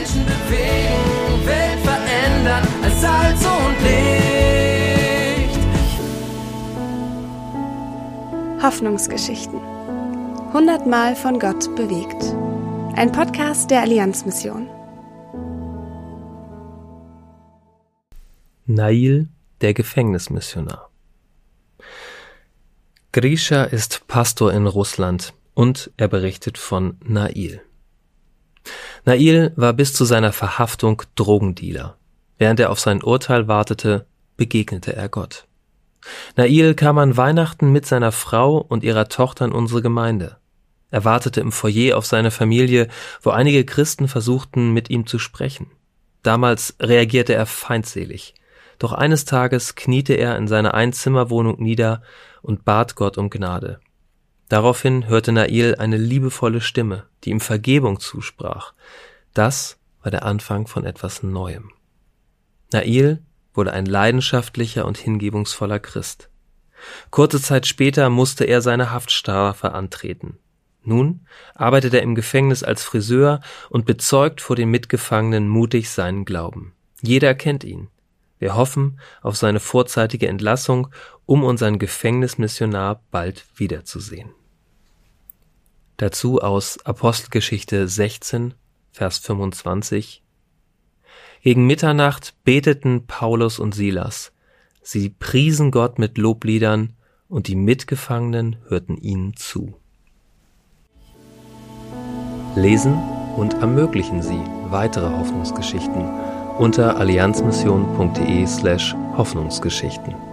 Menschen bewegen, Welt verändern als Salz und Licht. Hoffnungsgeschichten. Hundertmal von Gott bewegt. Ein Podcast der Allianzmission. Nail, der Gefängnismissionar. Grisha ist Pastor in Russland und er berichtet von Nail. Nail war bis zu seiner Verhaftung Drogendealer. Während er auf sein Urteil wartete, begegnete er Gott. Nail kam an Weihnachten mit seiner Frau und ihrer Tochter in unsere Gemeinde. Er wartete im Foyer auf seine Familie, wo einige Christen versuchten, mit ihm zu sprechen. Damals reagierte er feindselig. Doch eines Tages kniete er in seiner Einzimmerwohnung nieder und bat Gott um Gnade. Daraufhin hörte Nail eine liebevolle Stimme, die ihm Vergebung zusprach. Das war der Anfang von etwas Neuem. Nail wurde ein leidenschaftlicher und hingebungsvoller Christ. Kurze Zeit später musste er seine Haftstrafe antreten. Nun arbeitet er im Gefängnis als Friseur und bezeugt vor den Mitgefangenen mutig seinen Glauben. Jeder kennt ihn. Wir hoffen auf seine vorzeitige Entlassung, um unseren Gefängnismissionar bald wiederzusehen. Dazu aus Apostelgeschichte 16, Vers 25. Gegen Mitternacht beteten Paulus und Silas. Sie priesen Gott mit Lobliedern und die Mitgefangenen hörten ihnen zu. Lesen und ermöglichen Sie weitere Hoffnungsgeschichten unter allianzmission.de slash Hoffnungsgeschichten.